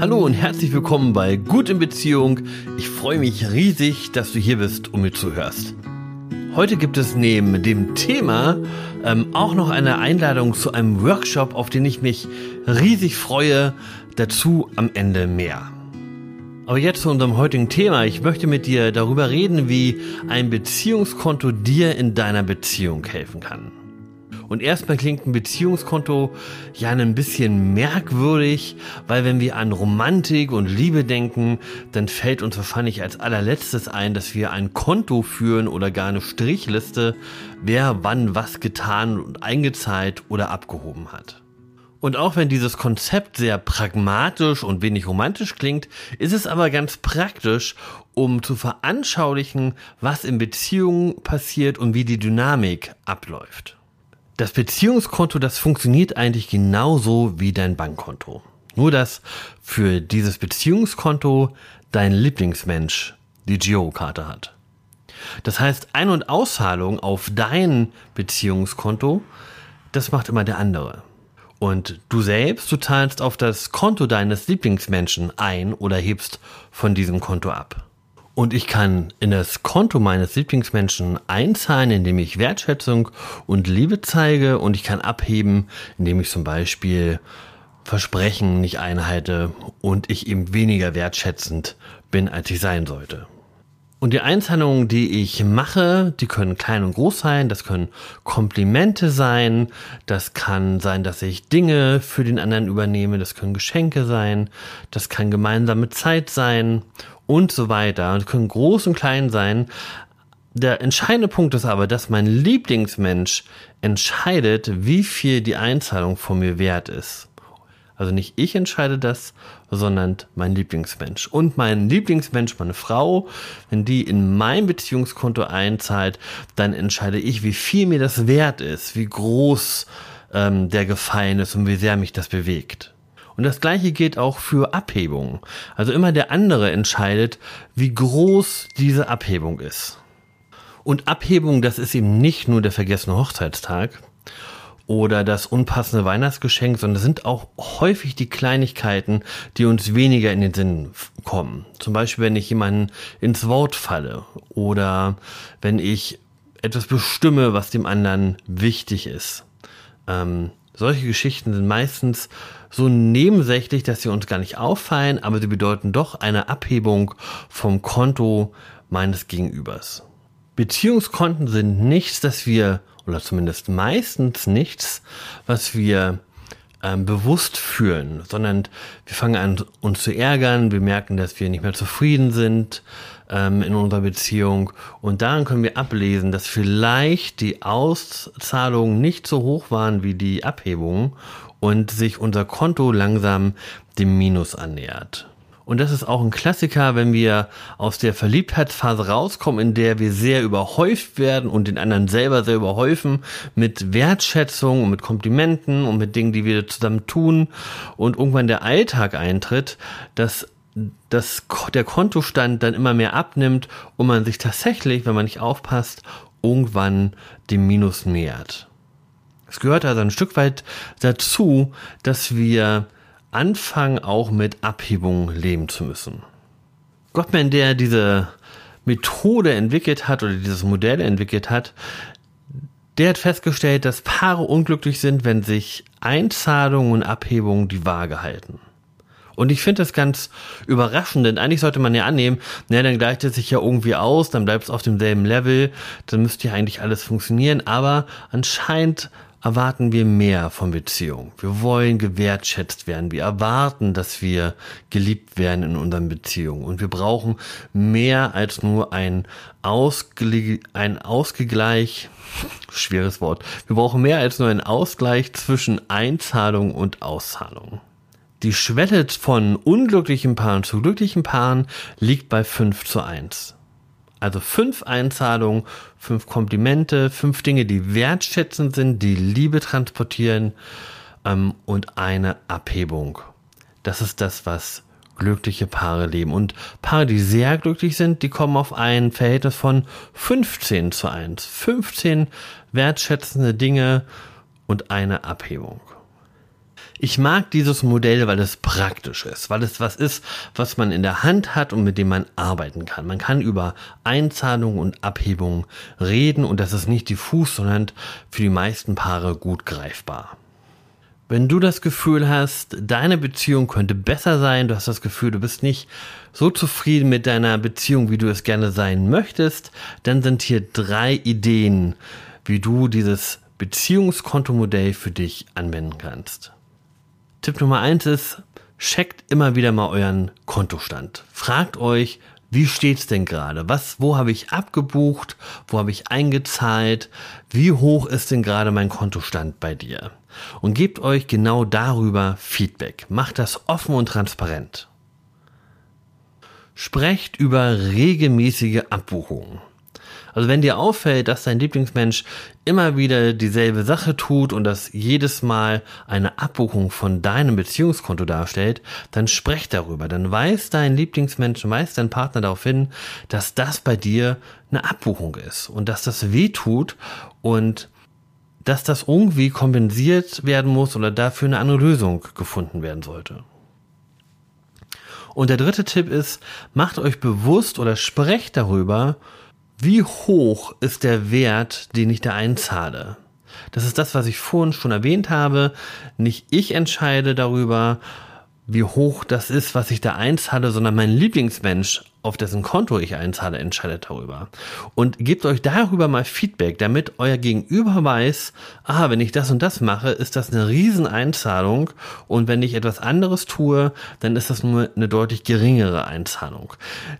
Hallo und herzlich willkommen bei Gut in Beziehung. Ich freue mich riesig, dass du hier bist und mir zuhörst. Heute gibt es neben dem Thema ähm, auch noch eine Einladung zu einem Workshop, auf den ich mich riesig freue. Dazu am Ende mehr. Aber jetzt zu unserem heutigen Thema. Ich möchte mit dir darüber reden, wie ein Beziehungskonto dir in deiner Beziehung helfen kann. Und erstmal klingt ein Beziehungskonto ja ein bisschen merkwürdig, weil wenn wir an Romantik und Liebe denken, dann fällt uns wahrscheinlich als allerletztes ein, dass wir ein Konto führen oder gar eine Strichliste, wer wann was getan und eingezahlt oder abgehoben hat. Und auch wenn dieses Konzept sehr pragmatisch und wenig romantisch klingt, ist es aber ganz praktisch, um zu veranschaulichen, was in Beziehungen passiert und wie die Dynamik abläuft. Das Beziehungskonto, das funktioniert eigentlich genauso wie dein Bankkonto. Nur dass für dieses Beziehungskonto dein Lieblingsmensch die Girokarte hat. Das heißt, Ein- und Auszahlung auf dein Beziehungskonto, das macht immer der andere. Und du selbst, du zahlst auf das Konto deines Lieblingsmenschen ein oder hebst von diesem Konto ab. Und ich kann in das Konto meines Lieblingsmenschen einzahlen, indem ich Wertschätzung und Liebe zeige und ich kann abheben, indem ich zum Beispiel Versprechen nicht einhalte und ich eben weniger wertschätzend bin, als ich sein sollte. Und die Einzahlungen, die ich mache, die können klein und groß sein, das können Komplimente sein, das kann sein, dass ich Dinge für den anderen übernehme, das können Geschenke sein, das kann gemeinsame Zeit sein und so weiter. Und können groß und klein sein. Der entscheidende Punkt ist aber, dass mein Lieblingsmensch entscheidet, wie viel die Einzahlung von mir wert ist. Also nicht ich entscheide das, sondern mein Lieblingsmensch. Und mein Lieblingsmensch, meine Frau, wenn die in mein Beziehungskonto einzahlt, dann entscheide ich, wie viel mir das wert ist, wie groß ähm, der Gefallen ist und wie sehr mich das bewegt. Und das gleiche gilt auch für Abhebungen. Also immer der andere entscheidet, wie groß diese Abhebung ist. Und Abhebung, das ist eben nicht nur der vergessene Hochzeitstag, oder das unpassende Weihnachtsgeschenk, sondern es sind auch häufig die Kleinigkeiten, die uns weniger in den Sinn kommen. Zum Beispiel, wenn ich jemanden ins Wort falle oder wenn ich etwas bestimme, was dem anderen wichtig ist. Ähm, solche Geschichten sind meistens so nebensächlich, dass sie uns gar nicht auffallen, aber sie bedeuten doch eine Abhebung vom Konto meines Gegenübers. Beziehungskonten sind nichts, das wir oder zumindest meistens nichts, was wir ähm, bewusst fühlen, sondern wir fangen an, uns zu ärgern, wir merken, dass wir nicht mehr zufrieden sind ähm, in unserer Beziehung und daran können wir ablesen, dass vielleicht die Auszahlungen nicht so hoch waren wie die Abhebungen und sich unser Konto langsam dem Minus annähert. Und das ist auch ein Klassiker, wenn wir aus der Verliebtheitsphase rauskommen, in der wir sehr überhäuft werden und den anderen selber sehr überhäufen mit Wertschätzung und mit Komplimenten und mit Dingen, die wir zusammen tun und irgendwann der Alltag eintritt, dass dass der Kontostand dann immer mehr abnimmt und man sich tatsächlich, wenn man nicht aufpasst, irgendwann dem Minus nähert. Es gehört also ein Stück weit dazu, dass wir anfangen, auch mit Abhebung leben zu müssen. Gottman, der diese Methode entwickelt hat oder dieses Modell entwickelt hat, der hat festgestellt, dass Paare unglücklich sind, wenn sich Einzahlungen und Abhebungen die Waage halten. Und ich finde das ganz überraschend, denn eigentlich sollte man ja annehmen, naja, dann gleicht es sich ja irgendwie aus, dann bleibt es auf demselben Level, dann müsste ja eigentlich alles funktionieren, aber anscheinend erwarten wir mehr von Beziehungen. Wir wollen gewertschätzt werden. Wir erwarten, dass wir geliebt werden in unseren Beziehungen. Und wir brauchen mehr als nur ein, Ausgle ein Ausgleich, schweres Wort. Wir brauchen mehr als nur einen Ausgleich zwischen Einzahlung und Auszahlung. Die Schwelle von unglücklichen Paaren zu glücklichen Paaren liegt bei 5 zu 1. Also fünf Einzahlungen, fünf Komplimente, fünf Dinge, die wertschätzend sind, die Liebe transportieren ähm, und eine Abhebung. Das ist das, was glückliche Paare leben. Und Paare, die sehr glücklich sind, die kommen auf ein Verhältnis von 15 zu 1. 15 wertschätzende Dinge und eine Abhebung. Ich mag dieses Modell, weil es praktisch ist, weil es was ist, was man in der Hand hat und mit dem man arbeiten kann. Man kann über Einzahlungen und Abhebungen reden und das ist nicht diffus, sondern für die meisten Paare gut greifbar. Wenn du das Gefühl hast, deine Beziehung könnte besser sein, du hast das Gefühl, du bist nicht so zufrieden mit deiner Beziehung, wie du es gerne sein möchtest, dann sind hier drei Ideen, wie du dieses Beziehungskontomodell für dich anwenden kannst. Tipp Nummer eins ist, checkt immer wieder mal euren Kontostand. Fragt euch, wie steht's denn gerade? Was, wo habe ich abgebucht? Wo habe ich eingezahlt? Wie hoch ist denn gerade mein Kontostand bei dir? Und gebt euch genau darüber Feedback. Macht das offen und transparent. Sprecht über regelmäßige Abbuchungen. Also wenn dir auffällt, dass dein Lieblingsmensch immer wieder dieselbe Sache tut und das jedes Mal eine Abbuchung von deinem Beziehungskonto darstellt, dann sprech darüber. Dann weiß dein Lieblingsmensch, weiß dein Partner darauf hin, dass das bei dir eine Abbuchung ist und dass das weh tut und dass das irgendwie kompensiert werden muss oder dafür eine andere Lösung gefunden werden sollte. Und der dritte Tipp ist, macht euch bewusst oder sprecht darüber, wie hoch ist der Wert, den ich da einzahle? Das ist das, was ich vorhin schon erwähnt habe. Nicht ich entscheide darüber, wie hoch das ist, was ich da einzahle, sondern mein Lieblingsmensch, auf dessen Konto ich einzahle, entscheidet darüber. Und gebt euch darüber mal Feedback, damit euer Gegenüber weiß, ah, wenn ich das und das mache, ist das eine Rieseneinzahlung und wenn ich etwas anderes tue, dann ist das nur eine deutlich geringere Einzahlung.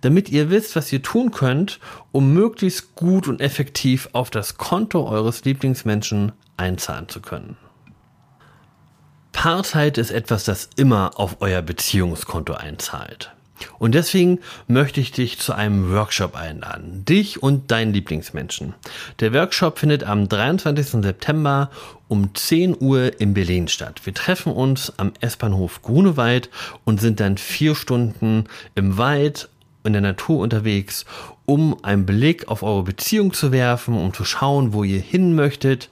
Damit ihr wisst, was ihr tun könnt, um möglichst gut und effektiv auf das Konto eures Lieblingsmenschen einzahlen zu können. Paarzeit ist etwas, das immer auf euer Beziehungskonto einzahlt. Und deswegen möchte ich dich zu einem Workshop einladen. Dich und deinen Lieblingsmenschen. Der Workshop findet am 23. September um 10 Uhr in Berlin statt. Wir treffen uns am S-Bahnhof Grunewald und sind dann vier Stunden im Wald in der Natur unterwegs, um einen Blick auf eure Beziehung zu werfen, um zu schauen, wo ihr hin möchtet,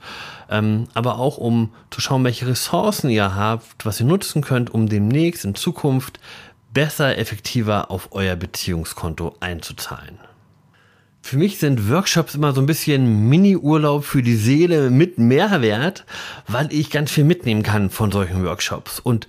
ähm, aber auch um zu schauen, welche Ressourcen ihr habt, was ihr nutzen könnt, um demnächst in Zukunft besser, effektiver auf euer Beziehungskonto einzuzahlen. Für mich sind Workshops immer so ein bisschen Mini-Urlaub für die Seele mit Mehrwert, weil ich ganz viel mitnehmen kann von solchen Workshops. Und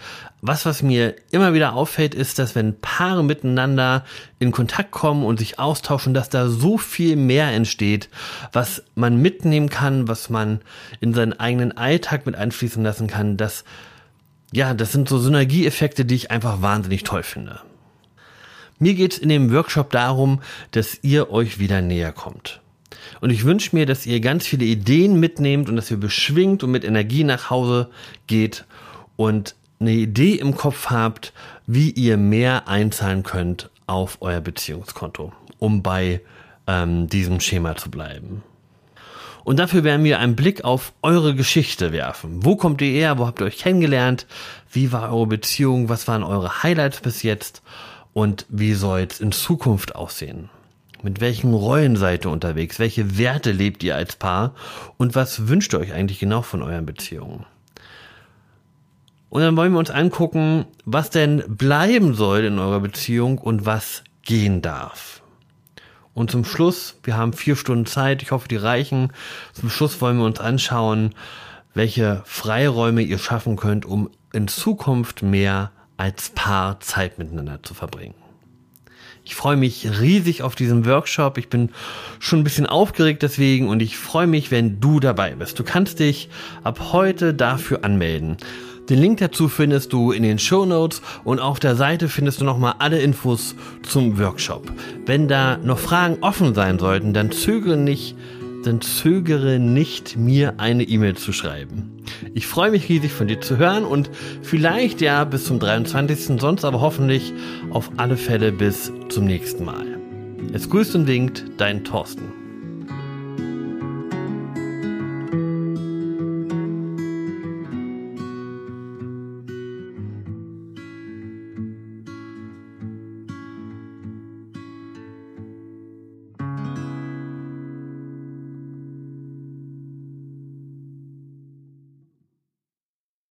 was, was mir immer wieder auffällt, ist, dass wenn Paare miteinander in Kontakt kommen und sich austauschen, dass da so viel mehr entsteht, was man mitnehmen kann, was man in seinen eigenen Alltag mit einfließen lassen kann, dass, ja, das sind so Synergieeffekte, die ich einfach wahnsinnig toll finde. Mir geht's in dem Workshop darum, dass ihr euch wieder näher kommt. Und ich wünsche mir, dass ihr ganz viele Ideen mitnehmt und dass ihr beschwingt und mit Energie nach Hause geht und eine Idee im Kopf habt, wie ihr mehr einzahlen könnt auf euer Beziehungskonto, um bei ähm, diesem Schema zu bleiben. Und dafür werden wir einen Blick auf eure Geschichte werfen. Wo kommt ihr her? Wo habt ihr euch kennengelernt? Wie war eure Beziehung? Was waren eure Highlights bis jetzt? Und wie soll es in Zukunft aussehen? Mit welchen Rollen seid ihr unterwegs? Welche Werte lebt ihr als Paar? Und was wünscht ihr euch eigentlich genau von euren Beziehungen? Und dann wollen wir uns angucken, was denn bleiben soll in eurer Beziehung und was gehen darf. Und zum Schluss, wir haben vier Stunden Zeit, ich hoffe, die reichen. Zum Schluss wollen wir uns anschauen, welche Freiräume ihr schaffen könnt, um in Zukunft mehr als Paar Zeit miteinander zu verbringen. Ich freue mich riesig auf diesen Workshop. Ich bin schon ein bisschen aufgeregt deswegen und ich freue mich, wenn du dabei bist. Du kannst dich ab heute dafür anmelden. Den Link dazu findest du in den Show Notes und auf der Seite findest du nochmal alle Infos zum Workshop. Wenn da noch Fragen offen sein sollten, dann zögere nicht, dann zögere nicht, mir eine E-Mail zu schreiben. Ich freue mich riesig von dir zu hören und vielleicht ja bis zum 23. Sonst aber hoffentlich auf alle Fälle bis zum nächsten Mal. Es grüßt und winkt dein Thorsten.